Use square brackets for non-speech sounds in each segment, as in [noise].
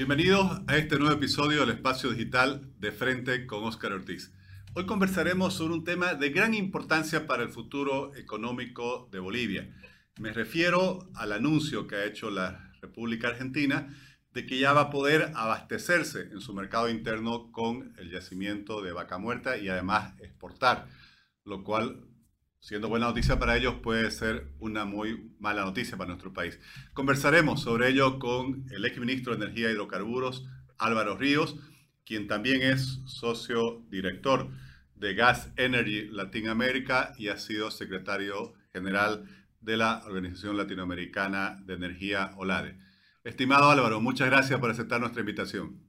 Bienvenidos a este nuevo episodio del Espacio Digital de Frente con Óscar Ortiz. Hoy conversaremos sobre un tema de gran importancia para el futuro económico de Bolivia. Me refiero al anuncio que ha hecho la República Argentina de que ya va a poder abastecerse en su mercado interno con el yacimiento de vaca muerta y además exportar, lo cual, siendo buena noticia para ellos, puede ser una muy mala noticia para nuestro país. Conversaremos sobre ello con el ex ministro de Energía y Hidrocarburos, Álvaro Ríos, quien también es socio director de Gas Energy Latinoamérica y ha sido secretario general de la Organización Latinoamericana de Energía OLADE. Estimado Álvaro, muchas gracias por aceptar nuestra invitación.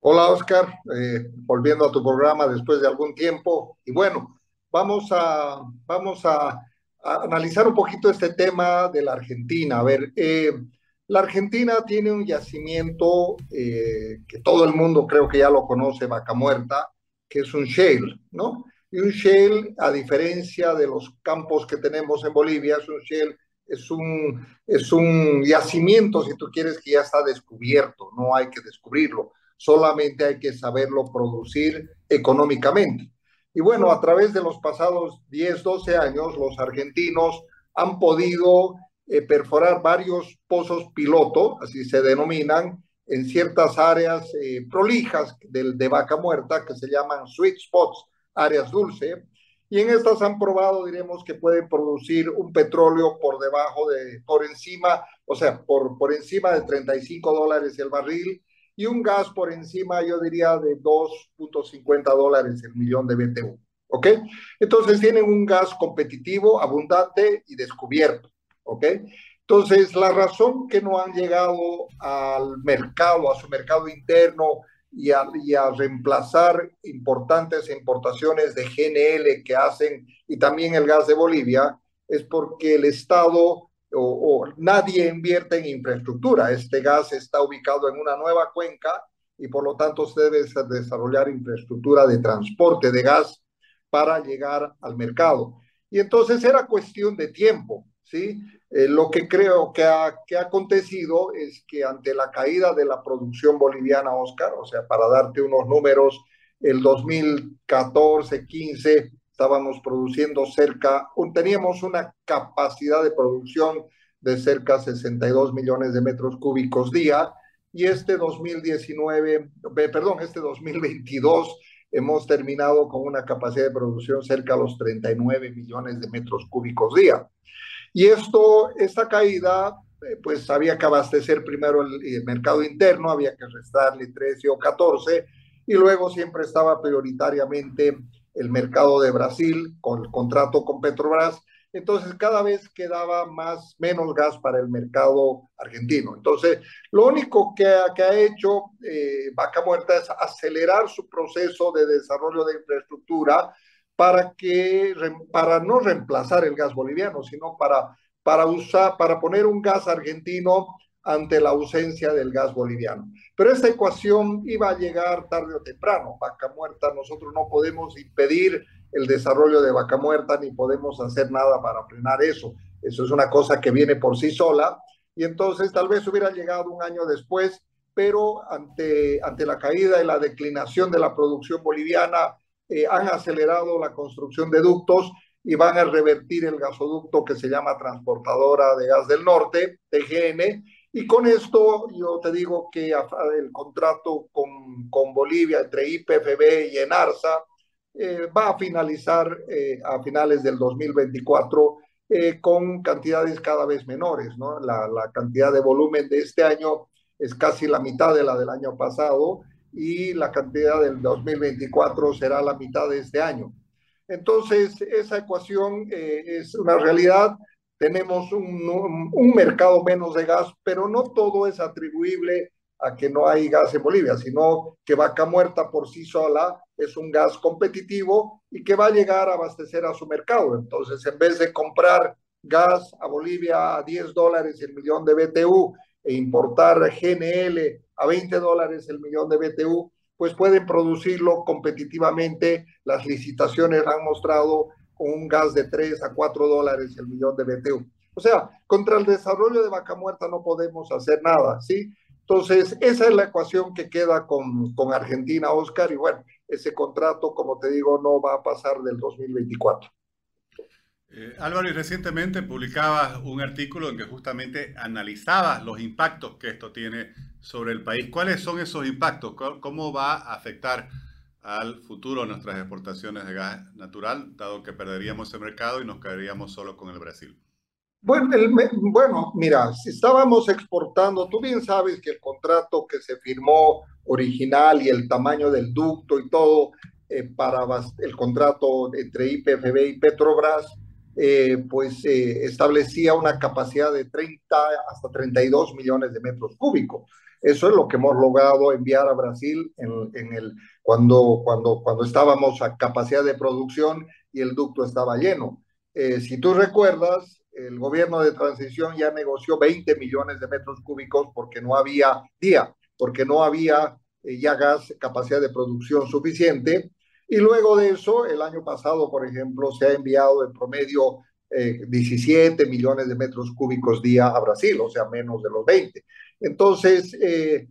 Hola Oscar, eh, volviendo a tu programa después de algún tiempo. Y bueno, vamos a, vamos a, analizar un poquito este tema de la Argentina. A ver, eh, la Argentina tiene un yacimiento eh, que todo el mundo creo que ya lo conoce, Vaca Muerta, que es un shale, ¿no? Y un shale, a diferencia de los campos que tenemos en Bolivia, es un shale es un, es un yacimiento, si tú quieres, que ya está descubierto, no hay que descubrirlo, solamente hay que saberlo producir económicamente. Y bueno, a través de los pasados 10, 12 años, los argentinos han podido eh, perforar varios pozos piloto, así se denominan, en ciertas áreas eh, prolijas del, de vaca muerta que se llaman sweet spots, áreas dulce, y en estas han probado, diremos, que pueden producir un petróleo por debajo de, por encima, o sea, por, por encima de 35 dólares el barril y un gas por encima, yo diría, de 2.50 dólares el millón de BTU. ¿Ok? Entonces tienen un gas competitivo, abundante y descubierto. ¿Ok? Entonces, la razón que no han llegado al mercado, a su mercado interno, y a, reemplazar importantes importaciones de GNL que hacen y también el gas de Bolivia, es porque el Estado o, nadie invierte en infraestructura. Este gas está ubicado en una nueva cuenca y por lo tanto se debe desarrollar infraestructura de transporte de gas para llegar al mercado. Y entonces era cuestión de tiempo, ¿sí? Eh, lo que creo que ha, que ha acontecido es que ante la caída de la producción boliviana, Oscar, o sea, para darte unos números, el 2014-15 estábamos produciendo cerca, teníamos una capacidad de producción de cerca 62 millones de metros cúbicos día, y este 2019, perdón, este 2022 hemos terminado con una capacidad de producción cerca a los 39 millones de metros cúbicos día. Y esto, esta caída, eh, pues había que abastecer primero el, mercado interno, había que restarle 13 o 14, y luego siempre estaba prioritariamente el mercado de Brasil con el contrato con Petrobras. Entonces, cada vez quedaba más, menos gas para el mercado argentino. Entonces, lo único que, ha hecho eh, Vaca Muerta es acelerar su proceso de desarrollo de infraestructura para, que, para no reemplazar el gas boliviano, sino para, para, usar, para poner un gas argentino ante la ausencia del gas boliviano. Pero esta ecuación iba a llegar tarde o temprano. Vaca muerta, nosotros no podemos impedir el desarrollo de vaca muerta ni podemos hacer nada para frenar eso. Eso es una cosa que viene por sí sola. Y entonces tal vez hubiera llegado un año después, pero ante, ante la caída y la declinación de la producción boliviana, eh, han acelerado la construcción de ductos y van a revertir el gasoducto que se llama Transportadora de Gas del Norte, TGN, y con esto yo te digo que el contrato con, con Bolivia entre IPFB y ENARSA eh, va a finalizar eh, a finales del 2024 con cantidades cada vez menores, ¿no? La, la cantidad de volumen de este año es casi la mitad de la del año pasado y la cantidad del 2024 será la mitad de este año. Entonces, esa ecuación eh, es una realidad. Tenemos un, un, mercado menos de gas, pero no todo es atribuible a que no hay gas en Bolivia, sino que Vaca Muerta por sí sola es un gas competitivo y que va a llegar a abastecer a su mercado. Entonces, en vez de comprar gas a Bolivia a 10 dólares el millón de BTU e importar GNL a 20 dólares el millón de BTU, pues pueden producirlo competitivamente. Las licitaciones han mostrado con un gas de 3 a 4 dólares el millón de BTU. O sea, contra el desarrollo de vaca muerta no podemos hacer nada, ¿sí? Entonces, esa es la ecuación que queda con, con Argentina, Oscar, y bueno, ese contrato, como te digo, no va a pasar del 2024. Eh, Álvaro, y recientemente publicabas un artículo en que justamente analizabas los impactos que esto tiene sobre el país. ¿Cuáles son esos impactos? ¿Cómo va a afectar al futuro nuestras exportaciones de gas natural, dado que perderíamos ese mercado y nos quedaríamos solo con el Brasil? Bueno, bueno, mira, si estábamos exportando, tú bien sabes que el contrato que se firmó original y el tamaño del ducto y todo eh, para el contrato entre IPFB y Petrobras, eh, pues eh, establecía una capacidad de 30 hasta 32 millones de metros cúbicos. Eso es lo que hemos logrado enviar a Brasil en, el, cuando, cuando, cuando estábamos a capacidad de producción y el ducto estaba lleno. si tú recuerdas, el gobierno de transición ya negoció 20 millones de metros cúbicos porque no había día, porque no había eh, ya gas, capacidad de producción suficiente. Y luego de eso, el año pasado, por ejemplo, se ha enviado en promedio 17 eh, millones de metros cúbicos día a Brasil, o sea, menos de los 20. Entonces, eh,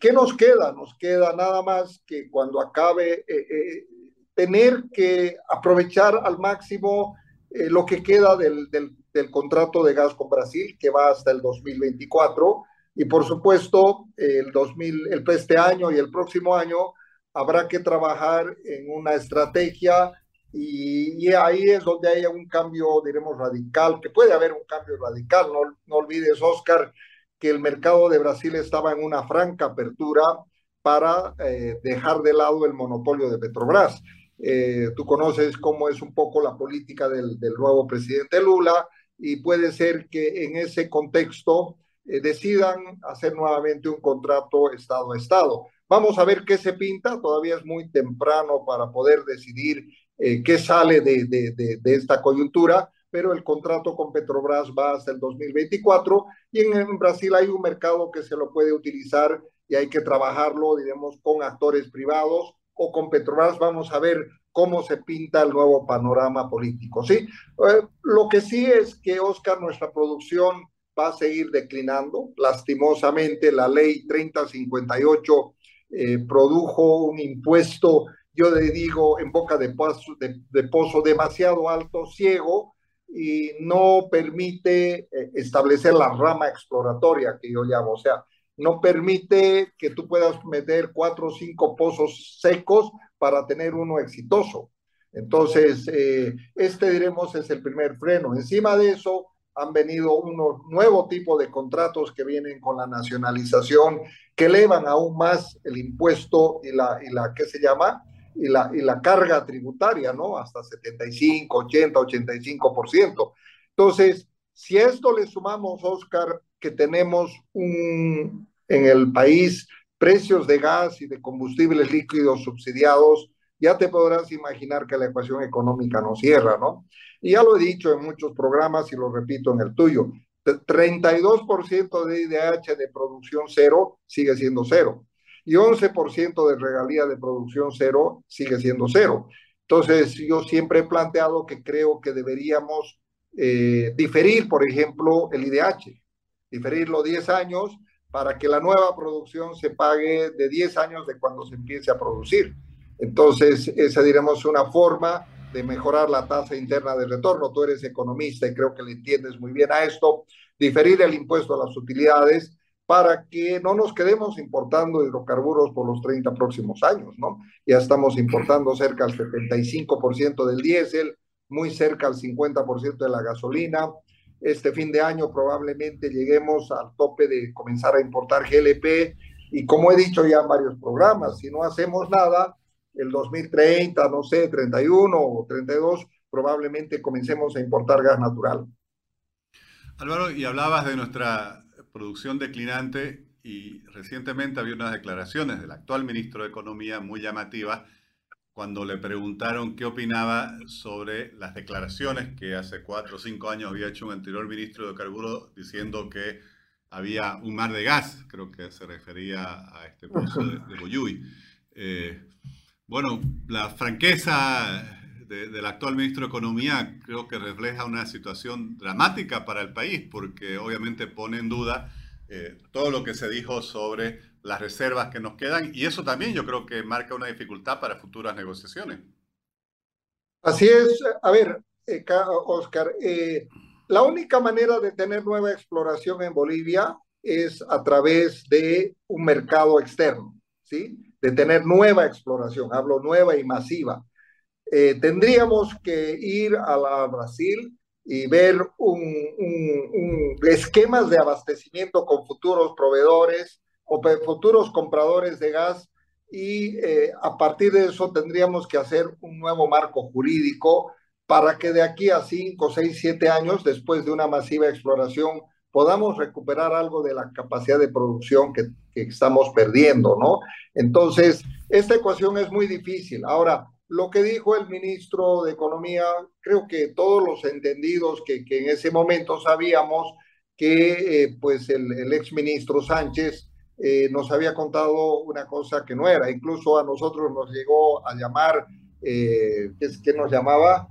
¿qué nos queda? Nos queda nada más que cuando acabe tener que aprovechar al máximo lo que queda del, del, del contrato de gas con Brasil, que va hasta el 2024. Y por supuesto, el 2000, el, este año y el próximo año habrá que trabajar en una estrategia y, y, ahí es donde hay un cambio, diremos, radical, que puede haber un cambio radical. No, no olvides, Oscar, que el mercado de Brasil estaba en una franca apertura para eh, dejar de lado el monopolio de Petrobras. Eh, tú conoces cómo es un poco la política del, nuevo presidente Lula, y puede ser que en ese contexto eh, decidan hacer nuevamente un contrato Estado a Estado. Vamos a ver qué se pinta, todavía es muy temprano para poder decidir qué sale de, de, de, esta coyuntura, pero el contrato con Petrobras va hasta el 2024 y en, en, Brasil hay un mercado que se lo puede utilizar y hay que trabajarlo, digamos, con actores privados o con Petrobras. Vamos a ver cómo se pinta el nuevo panorama político, ¿sí? Eh, lo que sí es que, Oscar, nuestra producción va a seguir declinando. Lastimosamente, la ley 3058 eh, produjo un impuesto, yo le digo, en boca de pozo, de, pozo demasiado alto, ciego, y no permite eh, establecer la rama exploratoria que yo llamo, o sea, no permite que tú puedas meter cuatro o cinco pozos secos para tener uno exitoso. Entonces, eh, este, diremos, es el primer freno. Encima de eso, han venido unos nuevos tipos de contratos que vienen con la nacionalización, que elevan aún más el impuesto y la, y la ¿qué se llama? Y la, y la carga tributaria, ¿no? Hasta 75, 80, 85%. Entonces, si a esto le sumamos, Oscar, que tenemos un, en el país precios de gas y de combustibles líquidos subsidiados, ya te podrás imaginar que la ecuación económica no cierra, ¿no? Y ya lo he dicho en muchos programas y lo repito en el tuyo, 32% de IDH de producción cero sigue siendo cero y 11% de regalía de producción cero sigue siendo cero. Entonces, yo siempre he planteado que creo que deberíamos eh, diferir, por ejemplo, el IDH, diferirlo 10 años para que la nueva producción se pague de 10 años de cuando se empiece a producir. Entonces, esa diremos una forma de mejorar la tasa interna de retorno. Tú eres economista y creo que le entiendes muy bien a esto. Diferir el impuesto a las utilidades para que no nos quedemos importando hidrocarburos por los 30 próximos años, ¿no? Ya estamos importando cerca del 75% del diésel, muy cerca al 50% de la gasolina, este fin de año probablemente lleguemos al tope de comenzar a importar GLP y como he dicho ya en varios programas, si no hacemos nada, el 2030, no sé, 31 o 32, probablemente comencemos a importar gas natural. Álvaro, y hablabas de nuestra producción declinante y recientemente había unas declaraciones del actual ministro de Economía muy llamativas cuando le preguntaron qué opinaba sobre las declaraciones que hace cuatro o cinco años había hecho un anterior ministro de Carburos diciendo que había un mar de gas, creo que se refería a este pozo de, de eh, bueno, la franqueza del actual ministro de Economía creo que refleja una situación dramática para el país, porque obviamente pone en duda eh, todo lo que se dijo sobre las reservas que nos quedan y eso también yo creo que marca una dificultad para futuras negociaciones. Así es. A ver, eh, Oscar, eh, la única manera de tener nueva exploración en Bolivia es a través de un mercado externo, ¿sí? De tener nueva exploración, hablo nueva y masiva. Eh, tendríamos que ir a, la, Brasil y ver un, un, esquemas de abastecimiento con futuros proveedores o futuros compradores de gas y eh, a partir de eso tendríamos que hacer un nuevo marco jurídico para que de aquí a 5, 6, 7 años, después de una masiva exploración, podamos recuperar algo de la capacidad de producción que, que estamos perdiendo, ¿no? Entonces, esta ecuación es muy difícil. Ahora, lo que dijo el ministro de Economía, creo que todos los entendidos que, que en ese momento sabíamos que eh, pues el, el ex ministro Sánchez eh, nos había contado una cosa que no era. Incluso a nosotros nos llegó a llamar, eh, ¿qué, nos llamaba?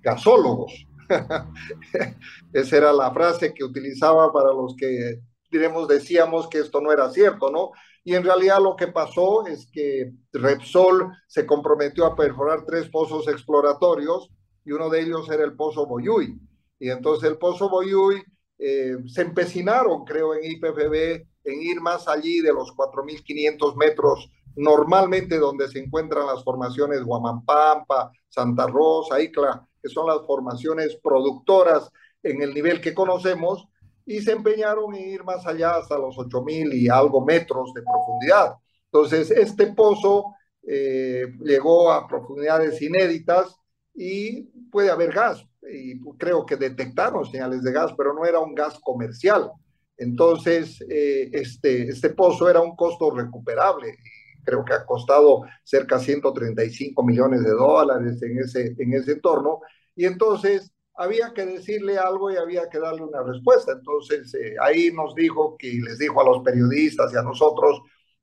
Gasólogos. [laughs] Esa era la frase que utilizaba para los que, diremos, decíamos que esto no era cierto, ¿no? Y en realidad lo que pasó es que Repsol se comprometió a perforar tres pozos exploratorios y uno de ellos era el pozo Boyuy. Y entonces el pozo Boyuy eh, se empecinaron, creo, en IPFB en ir más allí de los 4.500 metros normalmente donde se encuentran las formaciones Guamampampa, Santa Rosa, Icla, que son las formaciones productoras en el nivel que conocemos, y se empeñaron en ir más allá hasta los 8.000 y algo metros de profundidad. Entonces, este pozo eh, llegó a profundidades inéditas y puede haber gas, y creo que detectaron señales de gas, pero no era un gas comercial. Entonces, eh, este, este pozo era un costo recuperable. Creo que ha costado cerca de 135 millones de dólares en ese, en ese entorno. Y entonces había que decirle algo y había que darle una respuesta. Entonces, eh, ahí nos dijo que les dijo a los periodistas y a nosotros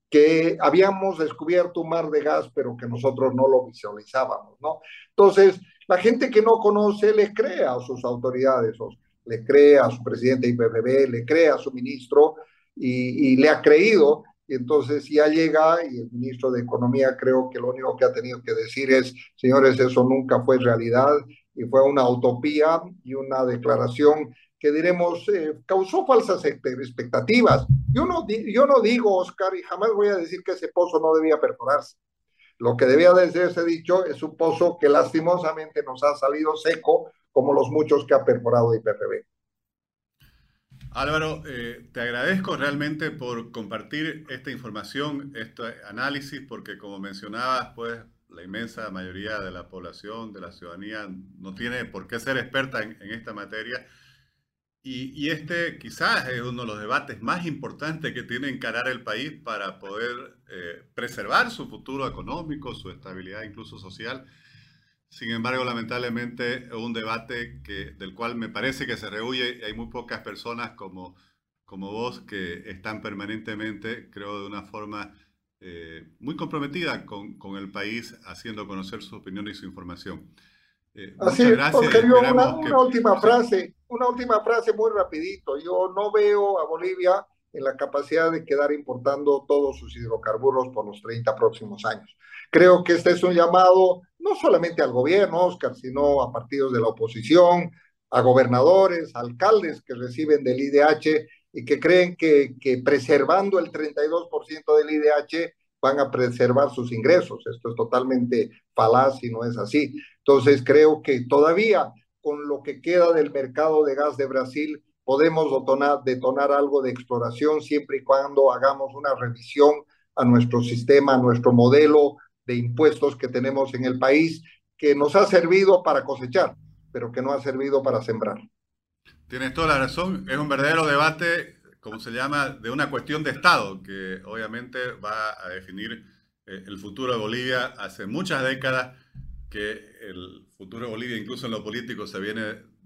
que habíamos descubierto un mar de gas, pero que nosotros no lo visualizábamos, ¿no? Entonces, la gente que no conoce le cree a sus autoridades, le cree a su presidente de IPFB, le cree a su ministro y, le ha creído. Y entonces ya llega y el ministro de Economía creo que lo único que ha tenido que decir es, señores, eso nunca fue realidad y fue una utopía y una declaración que diremos eh, causó falsas expectativas. Yo no, yo no digo, Oscar, y jamás voy a decir que ese pozo no debía perforarse. Lo que debía de ser dicho es un pozo que lastimosamente nos ha salido seco como los muchos que ha perforado IPFB. Álvaro, eh, te agradezco realmente por compartir esta información, este análisis, porque como mencionabas, pues la inmensa mayoría de la población, de la ciudadanía, no tiene por qué ser experta en, esta materia. Y, este quizás es uno de los debates más importantes que tiene encarar el país para poder eh, preservar su futuro económico, su estabilidad incluso social. Sin embargo, lamentablemente, es un debate que, del cual me parece que se rehuye y hay muy pocas personas como, como vos que están permanentemente, creo, de una forma eh, muy comprometida con, con, el país, haciendo conocer su opinión y su información. Eh, Así gracias. una, una última frase, una última frase muy rapidito. Yo no veo a Bolivia en la capacidad de quedar importando todos sus hidrocarburos por los 30 próximos años. Creo que este es un llamado no solamente al gobierno, Oscar, sino a partidos de la oposición, a gobernadores, alcaldes que reciben del IDH y que creen que, que preservando el 32% del IDH van a preservar sus ingresos. Esto es totalmente falaz y no es así. Entonces creo que todavía con lo que queda del mercado de gas de Brasil, podemos detonar, detonar algo de exploración siempre y cuando hagamos una revisión a nuestro sistema, a nuestro modelo de impuestos que tenemos en el país, que nos ha servido para cosechar, pero que no ha servido para sembrar. Tienes toda la razón, es un verdadero debate, como se llama, de una cuestión de Estado, que obviamente va a definir eh, el futuro de Bolivia hace muchas décadas, que el futuro de Bolivia, incluso en lo político, se viene...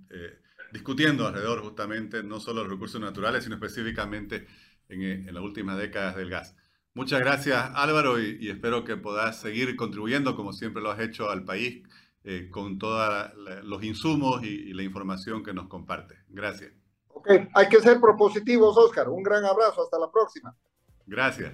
Eh, discutiendo alrededor justamente no solo los recursos naturales, sino específicamente en, eh, en las últimas décadas del gas. Muchas gracias Álvaro y, espero que puedas seguir contribuyendo como siempre lo has hecho al país eh, con todos los insumos y, y, la información que nos comparte. Gracias. Ok, hay que ser propositivos, Oscar. Un gran abrazo, hasta la próxima. Gracias.